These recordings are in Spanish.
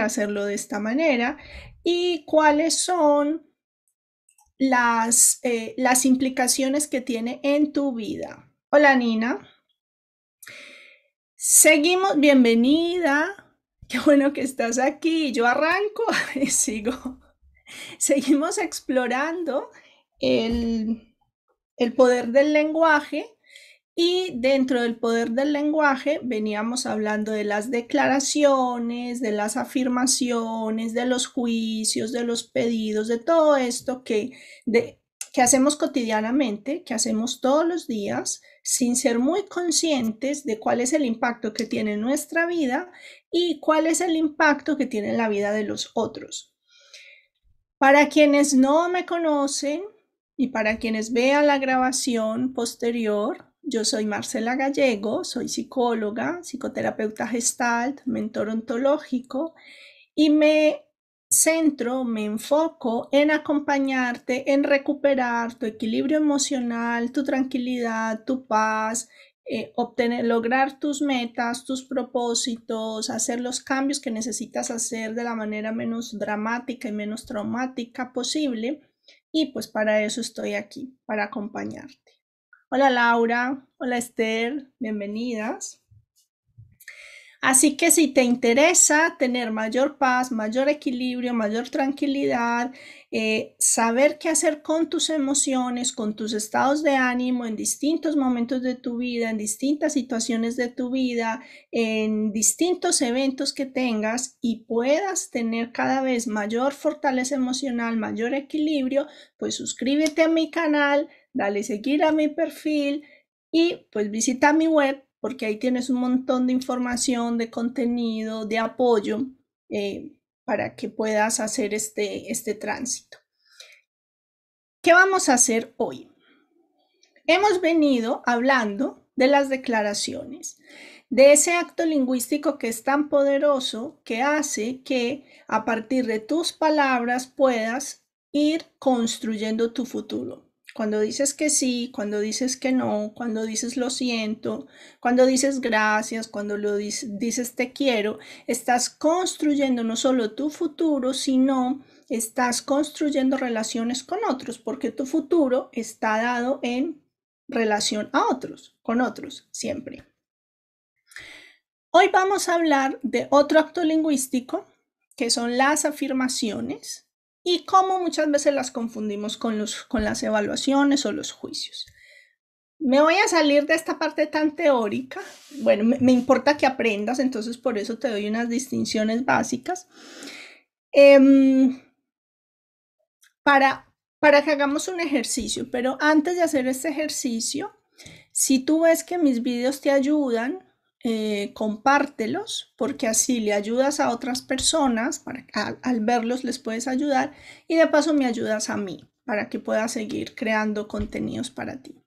hacerlo de esta manera y cuáles son las, eh, las implicaciones que tiene en tu vida. Hola Nina. Seguimos, bienvenida. Qué bueno que estás aquí. Yo arranco y sigo. Seguimos explorando el, el poder del lenguaje y dentro del poder del lenguaje veníamos hablando de las declaraciones, de las afirmaciones, de los juicios, de los pedidos, de todo esto que, hacemos cotidianamente, que hacemos todos los días, sin ser muy conscientes de cuál es el impacto que tiene en nuestra vida y cuál es el impacto que tiene en la vida de los otros. Para quienes no me conocen y para quienes vean la grabación posterior, yo soy Marcela Gallego, soy psicóloga, psicoterapeuta gestalt, mentor ontológico y me centro, me enfoco en acompañarte, en recuperar tu equilibrio emocional, tu tranquilidad, tu paz, eh, lograr tus metas, tus propósitos, hacer los cambios que necesitas hacer de la manera menos dramática y menos traumática posible. Y pues para eso estoy aquí, para acompañarte. Hola Laura, hola Esther, bienvenidas. Así que si te interesa tener mayor paz, mayor equilibrio, mayor tranquilidad, eh, saber qué hacer con tus emociones, con tus estados de ánimo en distintos momentos de tu vida, en distintas situaciones de tu vida, en distintos eventos que tengas y puedas tener cada vez mayor fortaleza emocional, mayor equilibrio, pues suscríbete a mi canal, dale seguir a mi perfil y pues visita mi web porque ahí tienes un montón de información, de contenido, de apoyo eh, para que puedas hacer este, este tránsito. ¿Qué vamos a hacer hoy? Hemos venido hablando de las declaraciones, de ese acto lingüístico que es tan poderoso que hace que a partir de tus palabras puedas ir construyendo tu futuro. Cuando dices que sí, cuando dices que no, cuando dices lo siento, cuando dices gracias, cuando lo dices, dices te quiero, estás construyendo no solo tu futuro, sino estás construyendo relaciones con otros, porque tu futuro está dado en relación a otros, con otros, siempre. Hoy vamos a hablar de otro acto lingüístico, que son las afirmaciones y cómo muchas veces las confundimos con, los, con las evaluaciones o los juicios. Me voy a salir de esta parte tan teórica. Bueno, me, importa que aprendas, entonces por eso te doy unas distinciones básicas. Em, para, para que hagamos un ejercicio, pero antes de hacer este ejercicio, si tú ves que mis vídeos te ayudan, eh, compártelos porque así le ayudas a otras personas, para, al verlos les puedes ayudar y de paso me ayudas a mí para que pueda seguir creando contenidos para ti.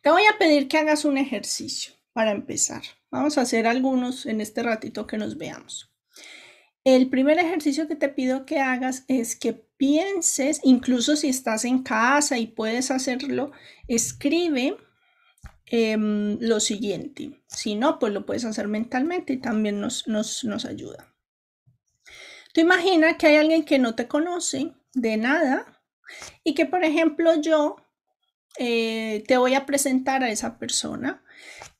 Te voy a pedir que hagas un ejercicio para empezar. Vamos a hacer algunos en este ratito que nos veamos. El primer ejercicio que te pido que hagas es que pienses, incluso si estás en casa y puedes hacerlo, escribe Em, lo siguiente. Si no, pues lo puedes hacer mentalmente y también nos, nos, ayuda. Tú imagina que hay alguien que no te conoce de nada y que, por ejemplo, yo eh, te voy a presentar a esa persona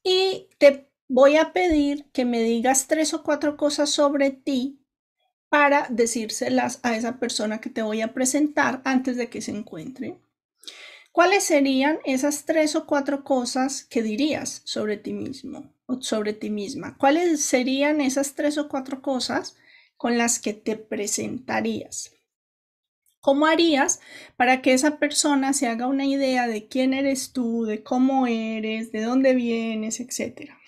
y te voy a pedir que me digas tres o cuatro cosas sobre ti para decírselas a esa persona que te voy a presentar antes de que se encuentre. ¿Cuáles serían esas tres o cuatro cosas que dirías sobre ti mismo o sobre ti misma? ¿Cuáles serían esas tres o cuatro cosas con las que te presentarías? ¿Cómo harías para que esa persona se haga una idea de quién eres tú, de cómo eres, de dónde vienes, etcétera?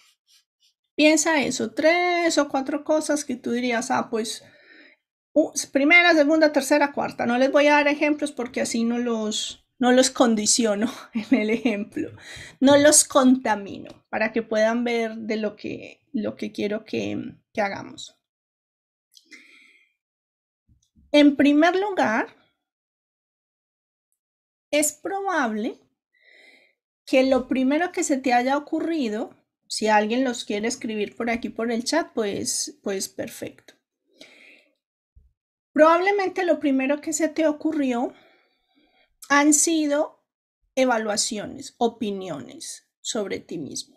Piensa eso, tres o cuatro cosas que tú dirías, ah, pues primera, segunda, tercera, cuarta. No les voy a dar ejemplos porque así no los, no los condiciono en el ejemplo, no los contamino para que puedan ver de lo que, lo que quiero que, que hagamos. En primer lugar, es probable que lo primero que se te haya ocurrido, si alguien los quiere escribir por aquí por el chat, pues, pues perfecto. Probablemente lo primero que se te ocurrió han sido evaluaciones, opiniones sobre ti mismo.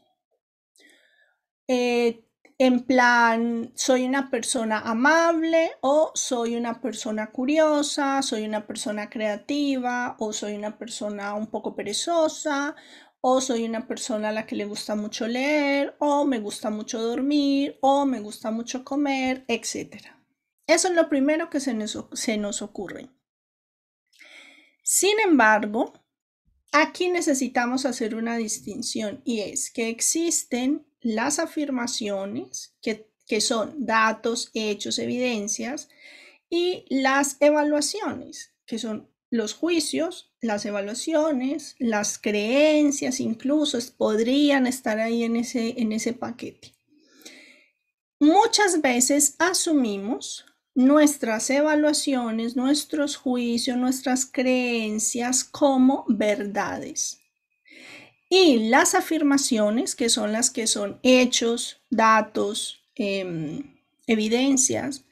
Eh, en plan, soy una persona amable o soy una persona curiosa, soy una persona creativa o soy una persona un poco perezosa o soy una persona a la que le gusta mucho leer o me gusta mucho dormir o me gusta mucho comer, etc. Eso es lo primero que se nos, se nos ocurre. Sin embargo, aquí necesitamos hacer una distinción y es que existen las afirmaciones, que, que son datos, hechos, evidencias, y las evaluaciones, que son los juicios, las evaluaciones, las creencias, incluso podrían estar ahí en ese, en ese paquete. Muchas veces asumimos nuestras evaluaciones, nuestros juicios, nuestras creencias como verdades. Y las afirmaciones, que son las que son hechos, datos, em, evidencias,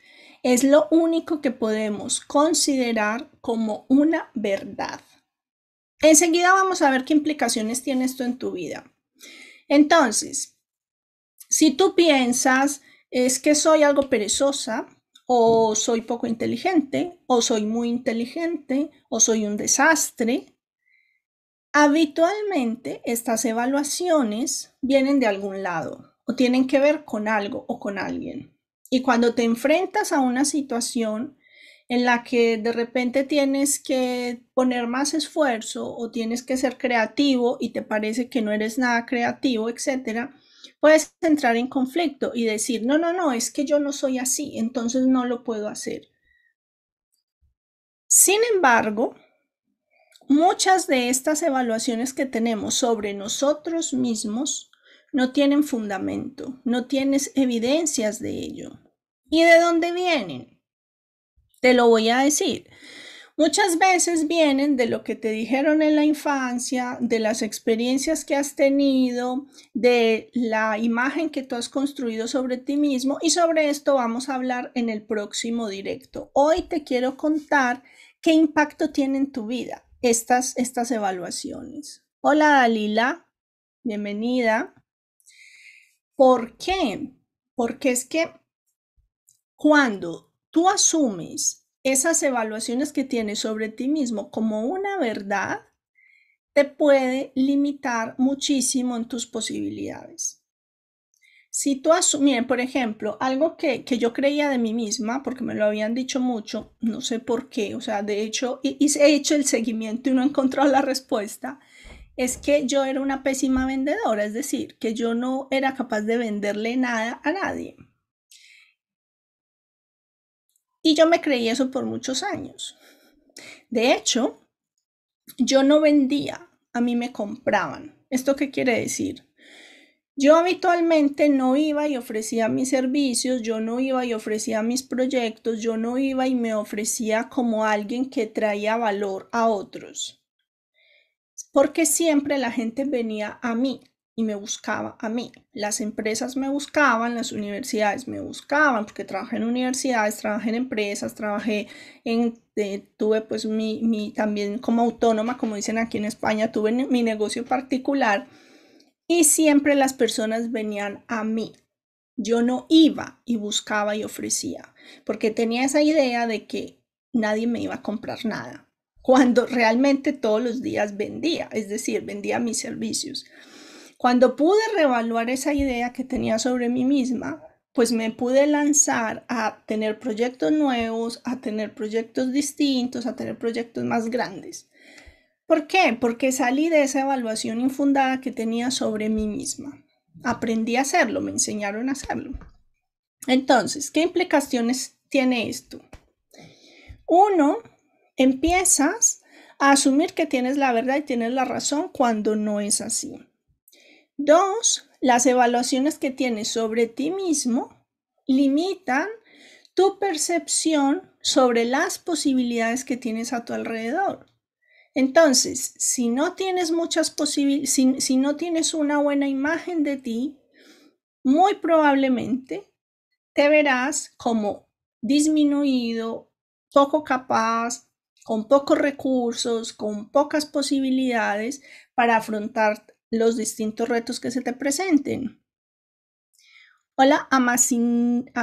es lo único que podemos considerar como una verdad. Enseguida vamos a ver qué implicaciones tiene esto en tu vida. Entonces, si tú piensas, es que soy algo perezosa, o soy poco inteligente, o soy muy inteligente, o soy un desastre, Habitualmente estas evaluaciones vienen de algún lado o tienen que ver con algo o con alguien. Y cuando te enfrentas a una situación en la que de repente tienes que poner más esfuerzo o tienes que ser creativo y te parece que no eres nada creativo, etcétera, puedes entrar en conflicto y decir, no, no, no, es que yo no soy así, entonces no lo puedo hacer. Sin embargo, Muchas de estas evaluaciones que tenemos sobre nosotros mismos no tienen fundamento, no tienes evidencias de ello. ¿Y de dónde vienen? Te lo voy a decir. Muchas veces vienen de lo que te dijeron en la infancia, de las experiencias que has tenido, de la imagen que tú has construido sobre ti mismo y sobre esto vamos a hablar en el próximo directo. Hoy te quiero contar qué impacto tiene en tu vida estas, estas evaluaciones. Hola Dalila, bienvenida. ¿Por qué? Porque es que cuando tú asumes esas evaluaciones que tienes sobre ti mismo como una verdad, te puede limitar muchísimo en tus posibilidades. Si tú asumes, por ejemplo, algo que, yo creía de mí misma, porque me lo habían dicho mucho, no sé por qué, o sea, de hecho, y, he hecho el seguimiento y no he encontrado la respuesta, es que yo era una pésima vendedora, es decir, que yo no era capaz de venderle nada a nadie. Y yo me creí eso por muchos años. De hecho, yo no vendía, a mí me compraban. ¿Esto qué quiere decir? Yo habitualmente no iba y ofrecía mis servicios, yo no iba y ofrecía mis proyectos, yo no iba y me ofrecía como alguien que traía valor a otros. Porque siempre la gente venía a mí y me buscaba a mí. Las empresas me buscaban, las universidades me buscaban, porque trabajé en universidades, trabajé en empresas, trabajé en, eh, tuve pues mi, mi, también como autónoma, como dicen aquí en España, tuve mi negocio particular y siempre las personas venían a mí. Yo no iba y buscaba y ofrecía, porque tenía esa idea de que nadie me iba a comprar nada, cuando realmente todos los días vendía, es decir, vendía mis servicios. Cuando pude reevaluar esa idea que tenía sobre mí misma, pues me pude lanzar a tener proyectos nuevos, a tener proyectos distintos, a tener proyectos más grandes. ¿Por qué? Porque salí de esa evaluación infundada que tenía sobre mí misma. Aprendí a hacerlo, me enseñaron a hacerlo. Entonces, ¿qué implicaciones tiene esto? Uno, empiezas a asumir que tienes la verdad y tienes la razón cuando no es así. Dos, las evaluaciones que tienes sobre ti mismo limitan tu percepción sobre las posibilidades que tienes a tu alrededor. Entonces, si no tienes muchas posibilidades, si, no tienes una buena imagen de ti, muy probablemente te verás como disminuido poco capaz, con pocos recursos, con pocas posibilidades para afrontar los distintos retos que se te presenten. Hola, Amacinenu.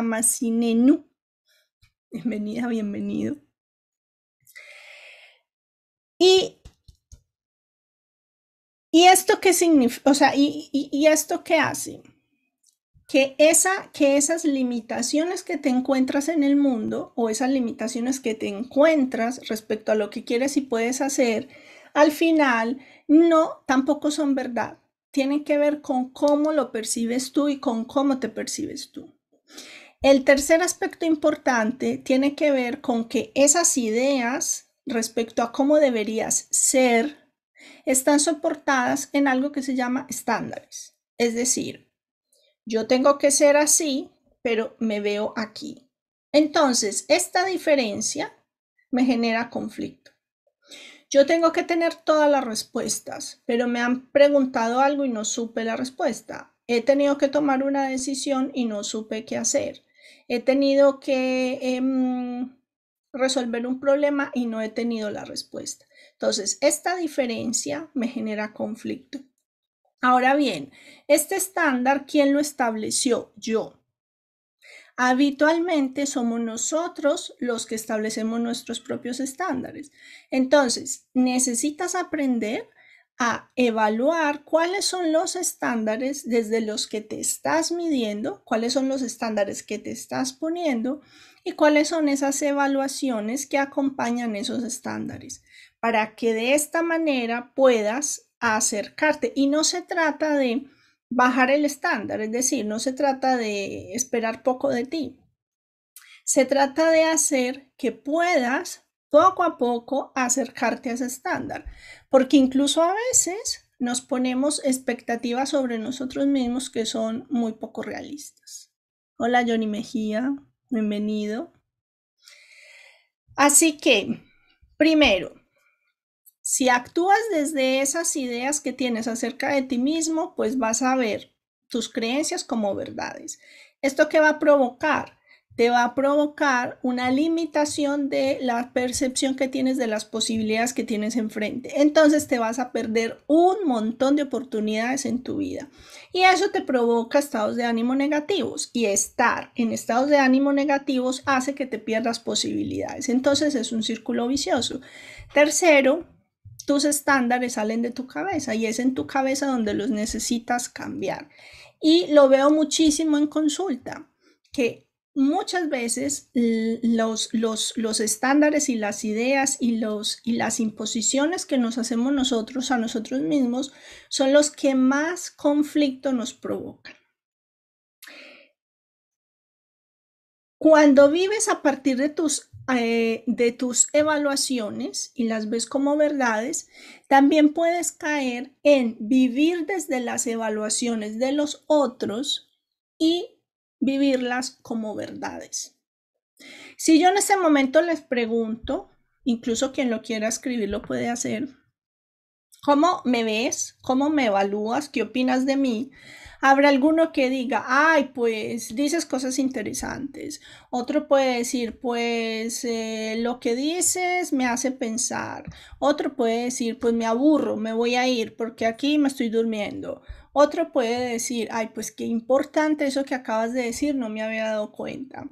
Bienvenida, bienvenido. Y, y esto qué significa, o sea, y, y esto qué hace? que, esa, que esas limitaciones que te encuentras en el mundo o esas limitaciones que te encuentras respecto a lo que quieres y puedes hacer, al final no, tampoco son verdad. Tienen que ver con cómo lo percibes tú y con cómo te percibes tú. El tercer aspecto importante tiene que ver con que esas ideas respecto a cómo deberías ser están soportadas en algo que se llama estándares. Es decir, yo tengo que ser así, pero me veo aquí. Entonces, esta diferencia me genera conflicto. Yo tengo que tener todas las respuestas, pero me han preguntado algo y no supe la respuesta. He tenido que tomar una decisión y no supe qué hacer. He tenido que em, resolver un problema y no he tenido la respuesta. Entonces, esta diferencia me genera conflicto. Ahora bien, este estándar, ¿quién lo estableció? Yo. Habitualmente somos nosotros los que establecemos nuestros propios estándares. Entonces, necesitas aprender a evaluar cuáles son los estándares desde los que te estás midiendo, cuáles son los estándares que te estás poniendo y cuáles son esas evaluaciones que acompañan esos estándares, para que de esta manera puedas acercarte. Y no se trata de bajar el estándar, es decir, no se trata de esperar poco de ti. Se trata de hacer que puedas poco a poco acercarte a ese estándar, porque incluso a veces nos ponemos expectativas sobre nosotros mismos que son muy poco realistas. Hola Johnny Mejía, bienvenido. Así que, primero, si actúas desde esas ideas que tienes acerca de ti mismo, pues vas a ver tus creencias como verdades. ¿Esto qué va a provocar? Te va a provocar una limitación de la percepción que tienes de las posibilidades que tienes enfrente. Entonces te vas a perder un montón de oportunidades en tu vida. Y eso te provoca estados de ánimo negativos. Y estar en estados de ánimo negativos hace que te pierdas posibilidades. Entonces es un círculo vicioso. Tercero, tus estándares salen de tu cabeza y es en tu cabeza donde los necesitas cambiar. Y lo veo muchísimo en consulta, que muchas veces los, los, los, estándares y las ideas y, los, y las imposiciones que nos hacemos nosotros a nosotros mismos son los que más conflicto nos provocan. Cuando vives a partir de tus eh, de tus evaluaciones y las ves como verdades, también puedes caer en vivir desde las evaluaciones de los otros y vivirlas como verdades. Si yo en este momento les pregunto, incluso quien lo quiera escribir lo puede hacer, ¿cómo me ves? ¿Cómo me evalúas? ¿Qué opinas de mí? Habrá alguno que diga, ay, pues dices cosas interesantes. Otro puede decir, pues eh, lo que dices me hace pensar. Otro puede decir, pues me aburro, me voy a ir porque aquí me estoy durmiendo. Otro puede decir, ay, pues qué importante eso que acabas de decir, no me había dado cuenta.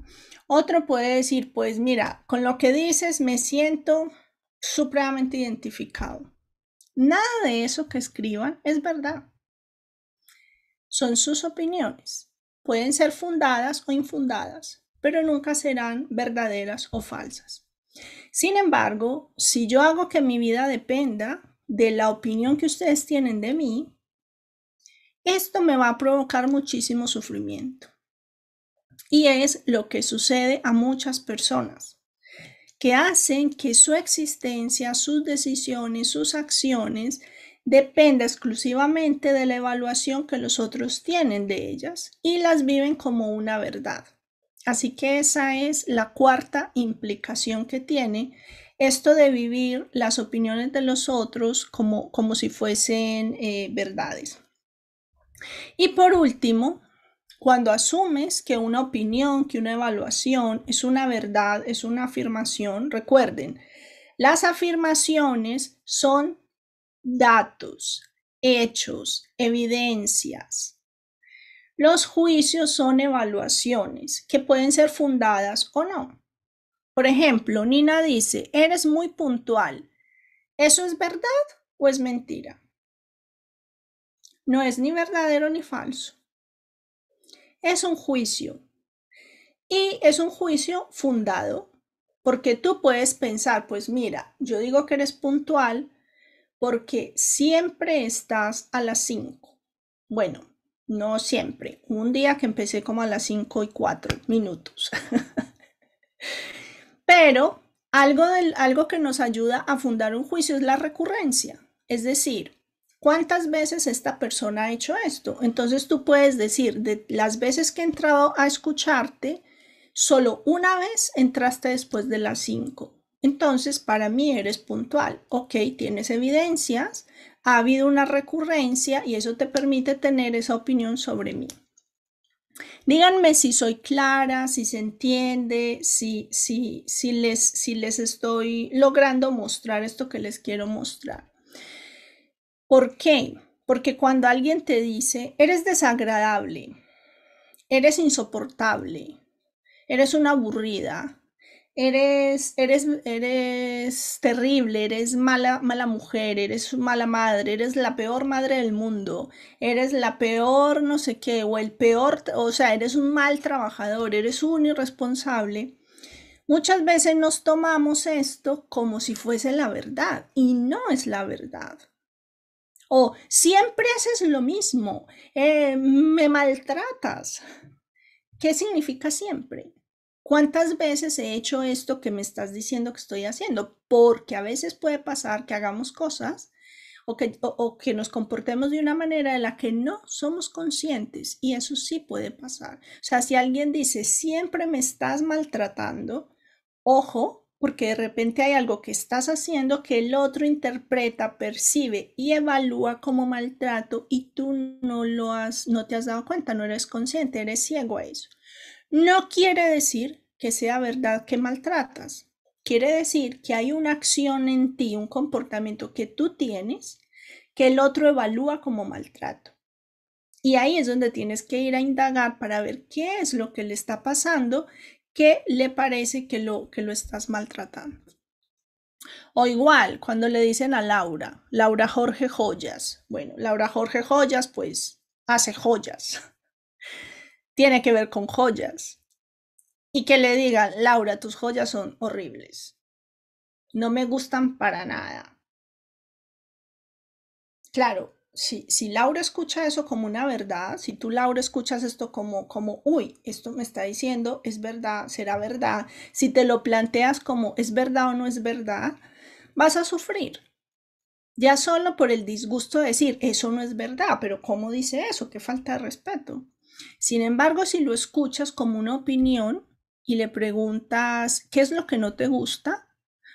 Otro puede decir, pues mira, con lo que dices me siento supremamente identificado. Nada de eso que escriban es verdad son sus opiniones. Pueden ser fundadas o infundadas, pero nunca serán verdaderas o falsas. Sin embargo, si yo hago que mi vida dependa de la opinión que ustedes tienen de mí, esto me va a provocar muchísimo sufrimiento. Y es lo que sucede a muchas personas, que hacen que su existencia, sus decisiones, sus acciones depende exclusivamente de la evaluación que los otros tienen de ellas y las viven como una verdad. Así que esa es la cuarta implicación que tiene esto de vivir las opiniones de los otros como, como si fuesen eh, verdades. Y por último, cuando asumes que una opinión, que una evaluación es una verdad, es una afirmación, recuerden, las afirmaciones son datos, hechos, evidencias. Los juicios son evaluaciones que pueden ser fundadas o no. Por ejemplo, Nina dice, eres muy puntual. ¿Eso es verdad o es mentira? No es ni verdadero ni falso es un juicio. Y es un juicio fundado, porque tú puedes pensar, pues mira, yo digo que eres puntual porque siempre estás a las 5. Bueno, no siempre. Un día que empecé como a las 5 y 4 minutos. Pero algo, del, algo que nos ayuda a fundar un juicio es la recurrencia. Es decir, ¿Cuántas veces esta persona ha hecho esto? Entonces tú puedes decir, de las veces que he entrado a escucharte, solo una vez entraste después de las cinco. Entonces, para mí eres puntual. Ok, tienes evidencias, ha habido una recurrencia y eso te permite tener esa opinión sobre mí. Díganme si soy clara, si se entiende, si, si, si, les, si les estoy logrando mostrar esto que les quiero mostrar. ¿Por qué? Porque cuando alguien te dice, eres desagradable, eres insoportable, eres una aburrida, eres, eres, eres terrible, eres mala, mala mujer, eres mala madre, eres la peor madre del mundo, eres la peor no sé qué, o el peor, o sea, eres un mal trabajador, eres un irresponsable. Muchas veces nos tomamos esto como si fuese la verdad y no es la verdad. O siempre haces lo mismo, eh, me maltratas. ¿Qué significa siempre? ¿Cuántas veces he hecho esto que me estás diciendo que estoy haciendo? Porque a veces puede pasar que hagamos cosas o que, o que, nos comportemos de una manera en la que no somos conscientes y eso sí puede pasar. O sea, si alguien dice, siempre me estás maltratando, ojo, porque de repente hay algo que estás haciendo que el otro interpreta, percibe y evalúa como maltrato y tú no lo has, no te has dado cuenta, no eres consciente, eres ciego a eso. No quiere decir que sea verdad que maltratas. Quiere decir que hay una acción en ti, un comportamiento que tú tienes que el otro evalúa como maltrato. Y ahí es donde tienes que ir a indagar para ver qué es lo que le está pasando ¿Qué le parece que lo, que lo estás maltratando. O igual, cuando le dicen a Laura, Laura Jorge Joyas. Bueno, Laura Jorge Joyas, pues hace joyas. Tiene que ver con joyas. Y que le digan, Laura, tus joyas son horribles. No me gustan para nada. Claro, si, si Laura escucha eso como una verdad, si tú Laura escuchas esto como, como, uy, esto me está diciendo, es verdad, será verdad, si te lo planteas como es verdad o no es verdad, vas a sufrir. Ya solo por el disgusto de decir, eso no es verdad, pero ¿cómo dice eso? Qué falta de respeto. Sin embargo, si lo escuchas como una opinión y le preguntas, ¿qué es lo que no te gusta?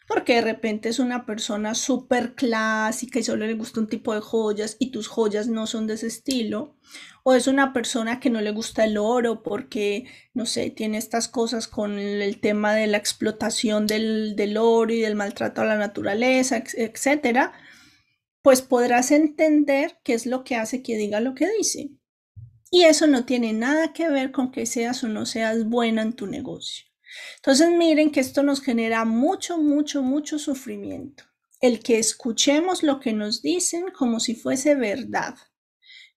porque de repente es una persona súper clásica y solo le gusta un tipo de joyas y tus joyas no son de ese estilo, o es una persona que no le gusta el oro porque, no sé, tiene estas cosas con el tema de la explotación del, del oro y del maltrato a la naturaleza, etcétera, pues podrás entender qué es lo que hace que diga lo que dice. Y eso no tiene nada que ver con que seas o no seas buena en tu negocio. Entonces miren que esto nos genera mucho, mucho, mucho sufrimiento. El que escuchemos lo que nos dicen como si fuese verdad,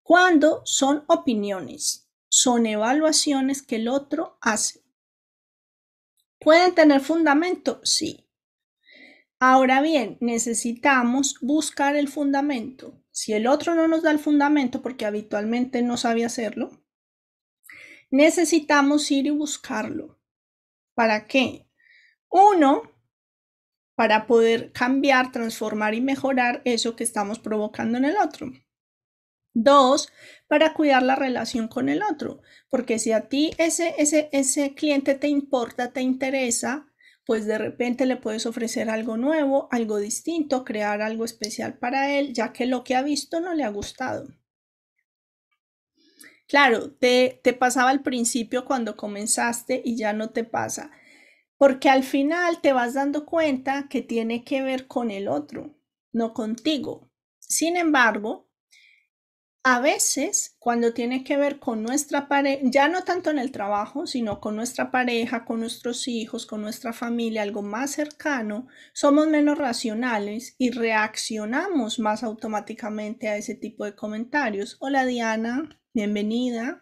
cuando son opiniones, son evaluaciones que el otro hace. ¿Pueden tener fundamento? Sí. Ahora bien, necesitamos buscar el fundamento. Si el otro no nos da el fundamento, porque habitualmente no sabe hacerlo, necesitamos ir y buscarlo. ¿Para qué? Uno, para poder cambiar, transformar y mejorar eso que estamos provocando en el otro. Dos, para cuidar la relación con el otro, porque si a ti ese, ese, ese cliente te importa, te interesa, pues de repente le puedes ofrecer algo nuevo, algo distinto, crear algo especial para él, ya que lo que ha visto no le ha gustado. Claro, te, te pasaba al principio cuando comenzaste y ya no te pasa, porque al final te vas dando cuenta que tiene que ver con el otro, no contigo. Sin embargo, a veces, cuando tiene que ver con nuestra pareja, ya no tanto en el trabajo, sino con nuestra pareja, con nuestros hijos, con nuestra familia, algo más cercano, somos menos racionales y reaccionamos más automáticamente a ese tipo de comentarios. Hola Diana, bienvenida.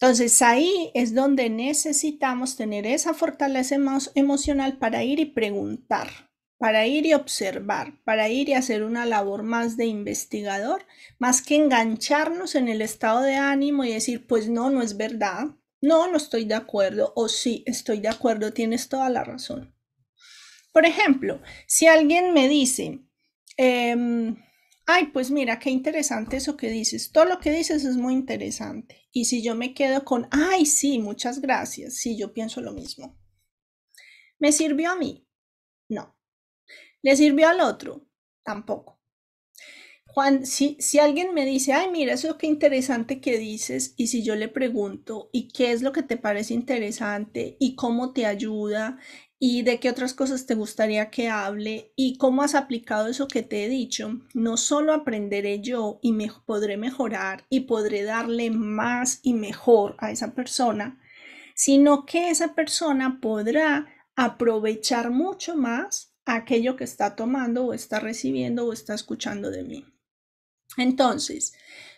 Entonces ahí es donde necesitamos tener esa fortaleza emocional para ir y preguntar para ir y observar, para ir y hacer una labor más de investigador, más que engancharnos en el estado de ánimo y decir, pues no, no es verdad, no, no estoy de acuerdo, o sí, estoy de acuerdo, tienes toda la razón. Por ejemplo, si alguien me dice, em, ay, pues mira, qué interesante eso que dices, todo lo que dices es muy interesante. Y si yo me quedo con, ay, sí, muchas gracias, sí, yo pienso lo mismo. ¿Me sirvió a mí? No. ¿Le sirvió al otro? Tampoco. Juan, si, si alguien me dice, ay, mira, eso qué interesante que dices, y si yo le pregunto, ¿y qué es lo que te parece interesante? ¿Y cómo te ayuda? ¿Y de qué otras cosas te gustaría que hable? ¿Y cómo has aplicado eso que te he dicho? No solo aprenderé yo y me podré mejorar y podré darle más y mejor a esa persona, sino que esa persona podrá aprovechar mucho más aquello que está tomando o está recibiendo o está escuchando de mí. Entonces,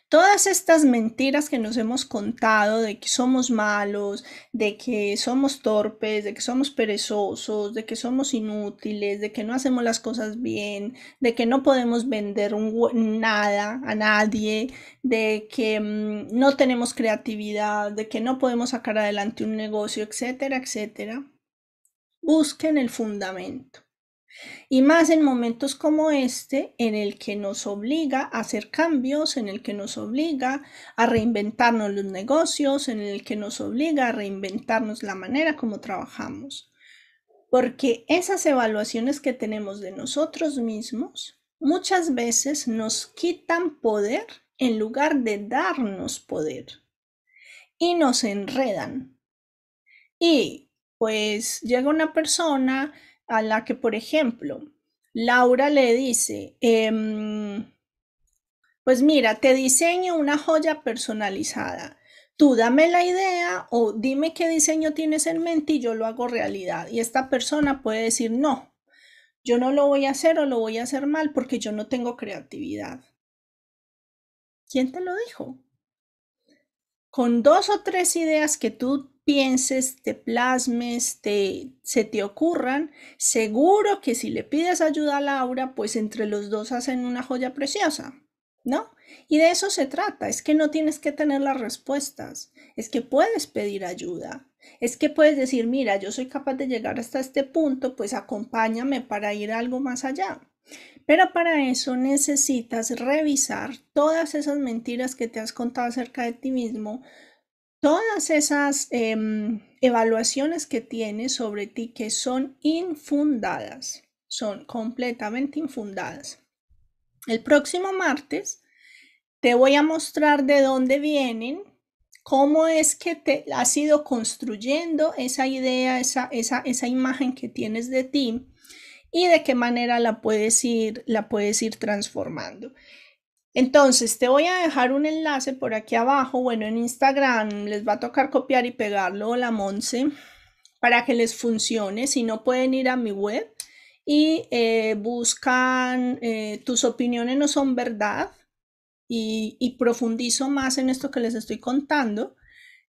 todas estas mentiras que nos hemos contado de que somos malos, de que somos torpes, de que somos perezosos, de que somos inútiles, de que no hacemos las cosas bien, de que no podemos vender nada a nadie, de que mm, no tenemos creatividad, de que no podemos sacar adelante un negocio, etcétera, etcétera, busquen el fundamento. Y más en momentos como este, en el que nos obliga a hacer cambios, en el que nos obliga a reinventarnos los negocios, en el que nos obliga a reinventarnos la manera como trabajamos. Porque esas evaluaciones que tenemos de nosotros mismos muchas veces nos quitan poder en lugar de darnos poder y nos enredan. Y pues llega una persona a la que, por ejemplo, Laura le dice, em, pues mira, te diseño una joya personalizada. Tú dame la idea o dime qué diseño tienes en mente y yo lo hago realidad. Y esta persona puede decir, no, yo no lo voy a hacer o lo voy a hacer mal porque yo no tengo creatividad. ¿Quién te lo dijo? Con dos o tres ideas que tú pienses, te plasmes, te, se te ocurran, seguro que si le pides ayuda a Laura, pues entre los dos hacen una joya preciosa, ¿no? Y de eso se trata, es que no tienes que tener las respuestas, es que puedes pedir ayuda, es que puedes decir, mira, yo soy capaz de llegar hasta este punto, pues acompáñame para ir algo más allá. Pero para eso necesitas revisar todas esas mentiras que te has contado acerca de ti mismo, todas esas em, evaluaciones que tienes sobre ti que son infundadas, son completamente infundadas. El próximo martes te voy a mostrar de dónde vienen, cómo es que te has ido construyendo esa idea, esa, esa, esa imagen que tienes de ti y de qué manera la puedes ir, la puedes ir transformando. Entonces, te voy a dejar un enlace por aquí abajo. Bueno, en Instagram les va a tocar copiar y pegarlo la Monse para que les funcione. Si no, pueden ir a mi web y eh, buscan eh, tus opiniones no son verdad y, profundizo más en esto que les estoy contando.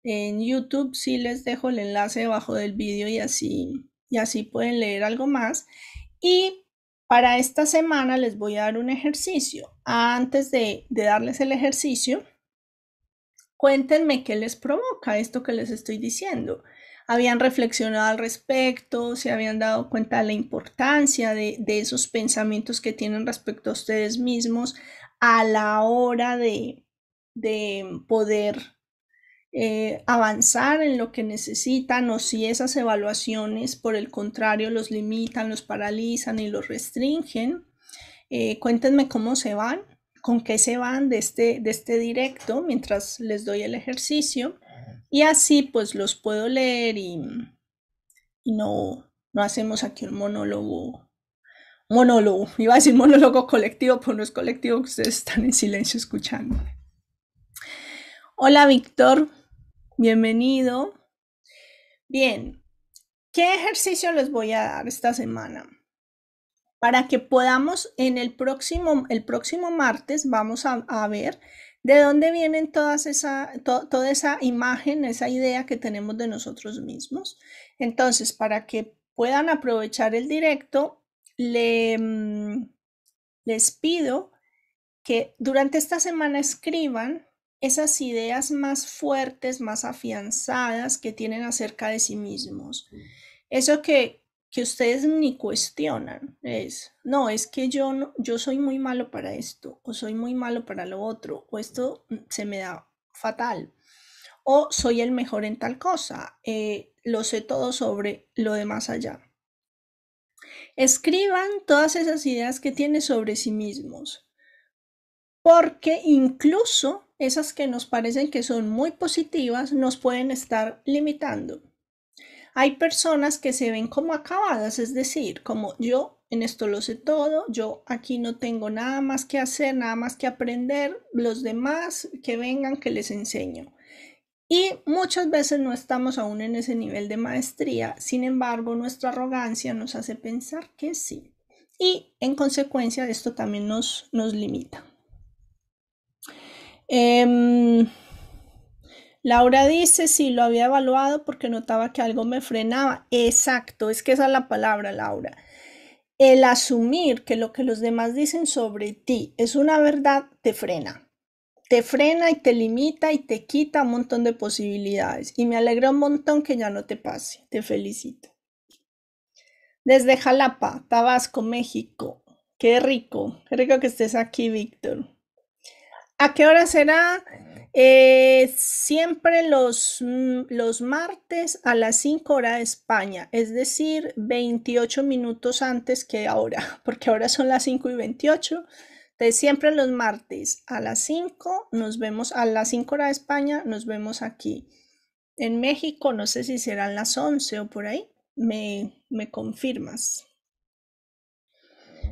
En YouTube sí les dejo el enlace debajo del vídeo y así, y así pueden leer algo más. Y para esta semana les voy a dar un ejercicio. Antes de, darles el ejercicio, cuéntenme qué les provoca esto que les estoy diciendo. ¿Habían reflexionado al respecto? ¿Se habían dado cuenta de la importancia de, esos pensamientos que tienen respecto a ustedes mismos a la hora de poder eh, avanzar en lo que necesitan o si esas evaluaciones, por el contrario, los limitan, los paralizan y los restringen. Eh, cuéntenme cómo se van, con qué se van de este, de este directo mientras les doy el ejercicio y así pues los puedo leer y, no, no hacemos aquí un monólogo. Monólogo, iba a decir monólogo colectivo, pero no es colectivo ustedes están en silencio escuchando. Hola Víctor, bienvenido. Bien, ¿qué ejercicio les voy a dar esta semana? Para que podamos en el próximo, el próximo martes, vamos a, ver de dónde vienen esa, toda esa imagen, esa idea que tenemos de nosotros mismos. Entonces, para que puedan aprovechar el directo, mm, les pido que durante esta semana escriban esas ideas más fuertes, más afianzadas que tienen acerca de sí mismos. Eso que, que ustedes ni cuestionan es, no, es que yo, no, yo soy muy malo para esto, o soy muy malo para lo otro, o esto mm, se me da fatal, o soy el mejor en tal cosa, eh, lo sé todo sobre lo de más allá. Escriban todas esas ideas que tienen sobre sí mismos, porque incluso esas que nos parecen que son muy positivas nos pueden estar limitando. Hay personas que se ven como acabadas, es decir, como yo en esto lo sé todo, yo aquí no tengo nada más que hacer, nada más que aprender, los demás que vengan que les enseño. Y muchas veces no estamos aún en ese nivel de maestría, sin embargo nuestra arrogancia nos hace pensar que sí. Y en consecuencia esto también nos, nos limita. Em, Laura dice, sí, lo había evaluado porque notaba que algo me frenaba. Exacto, es que esa es la palabra, Laura. El asumir que lo que los demás dicen sobre ti es una verdad te frena te frena y te limita y te quita un montón de posibilidades. Y me alegra un montón que ya no te pase. Te felicito. Desde Jalapa, Tabasco, México. Qué rico, qué rico que estés aquí, Víctor. ¿A qué hora será? Eh, siempre los, mm, los martes a las 5 horas de España, es decir, 28 minutos antes que ahora, porque ahora son las 5 y 28. Entonces, siempre los martes a las 5 nos vemos, a las 5 horas de España nos vemos aquí. En México, no sé si serán las 11 o por ahí, me, me confirmas.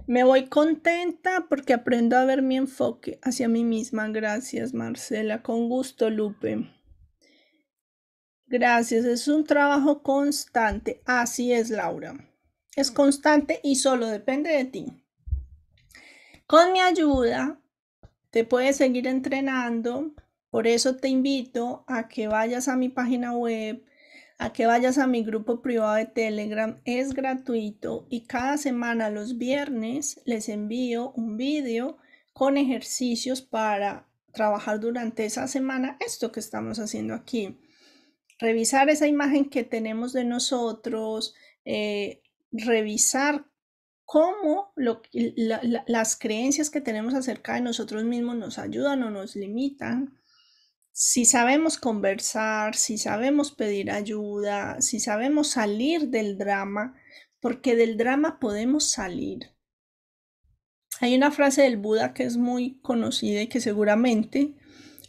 Me voy contenta porque aprendo a ver mi enfoque hacia mí misma. Gracias, Marcela. Con gusto, Lupe. Gracias. Es un trabajo constante. Así es, Laura. Es constante y solo depende de ti. Con mi ayuda, te puedes seguir entrenando. Por eso te invito a que vayas a mi página web, a que vayas a mi grupo privado de Telegram. Es gratuito y cada semana los viernes les envío un vídeo con ejercicios para trabajar durante esa semana esto que estamos haciendo aquí. Revisar esa imagen que tenemos de nosotros, eh, revisar cómo las creencias que tenemos acerca de nosotros mismos nos ayudan o nos limitan. Si sabemos conversar, si sabemos pedir ayuda, si sabemos salir del drama, porque del drama podemos salir. Hay una frase del Buda que es muy conocida y que seguramente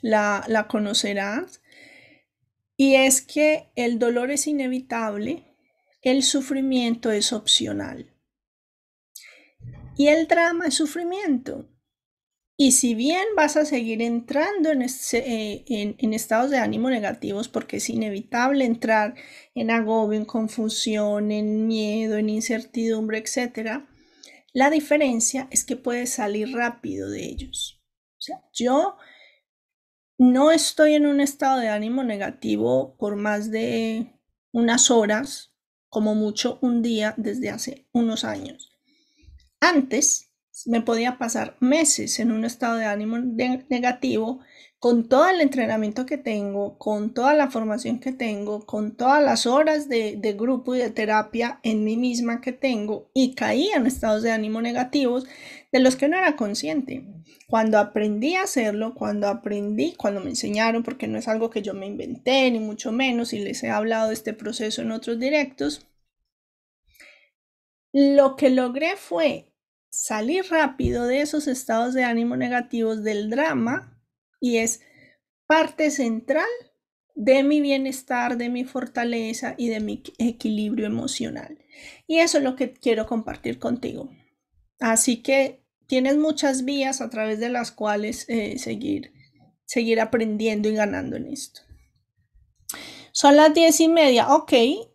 la, conocerás, y es que el dolor es inevitable, el sufrimiento es opcional. Y el drama es sufrimiento. Y si bien vas a seguir entrando en, eh, en, estados de ánimo negativos, porque es inevitable entrar en agobio, en confusión, en miedo, en incertidumbre, etc., la diferencia es que puedes salir rápido de ellos. O sea, yo no estoy en un estado de ánimo negativo por más de unas horas, como mucho un día desde hace unos años. Antes me podía pasar meses en un estado de ánimo negativo con todo el entrenamiento que tengo, con toda la formación que tengo, con todas las horas de, de, grupo y de terapia en mí misma que tengo y caía en estados de ánimo negativos de los que no era consciente. Cuando aprendí a hacerlo, cuando aprendí, cuando me enseñaron, porque no es algo que yo me inventé, ni mucho menos, y les he hablado de este proceso en otros directos, lo que logré fue salir rápido de esos estados de ánimo negativos del drama y es parte central de mi bienestar, de mi fortaleza y de mi equilibrio emocional. Y eso es lo que quiero compartir contigo. Así que tienes muchas vías a través de las cuales eh, seguir, seguir aprendiendo y ganando en esto. Son las diez y media. Ok,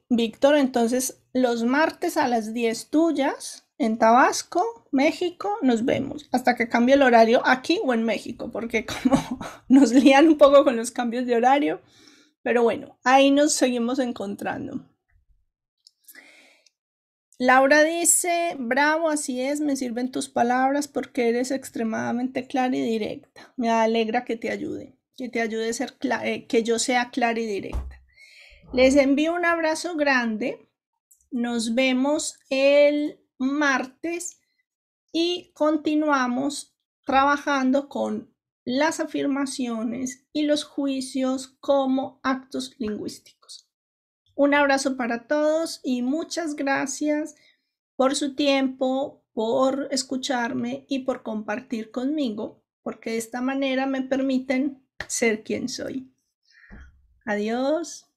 Víctor, entonces los martes a las 10 tuyas en Tabasco, México, nos vemos hasta que cambie el horario aquí o en México, porque como nos lían un poco con los cambios de horario, pero bueno, ahí nos seguimos encontrando. Laura dice, bravo, así es, me sirven tus palabras porque eres extremadamente clara y directa. Me alegra que te ayude, que te ayude a ser eh, que yo sea clara y directa. Les envío un abrazo grande. Nos vemos el martes y continuamos trabajando con las afirmaciones y los juicios como actos lingüísticos. Un abrazo para todos y muchas gracias por su tiempo, por escucharme y por compartir conmigo, porque de esta manera me permiten ser quien soy. Adiós.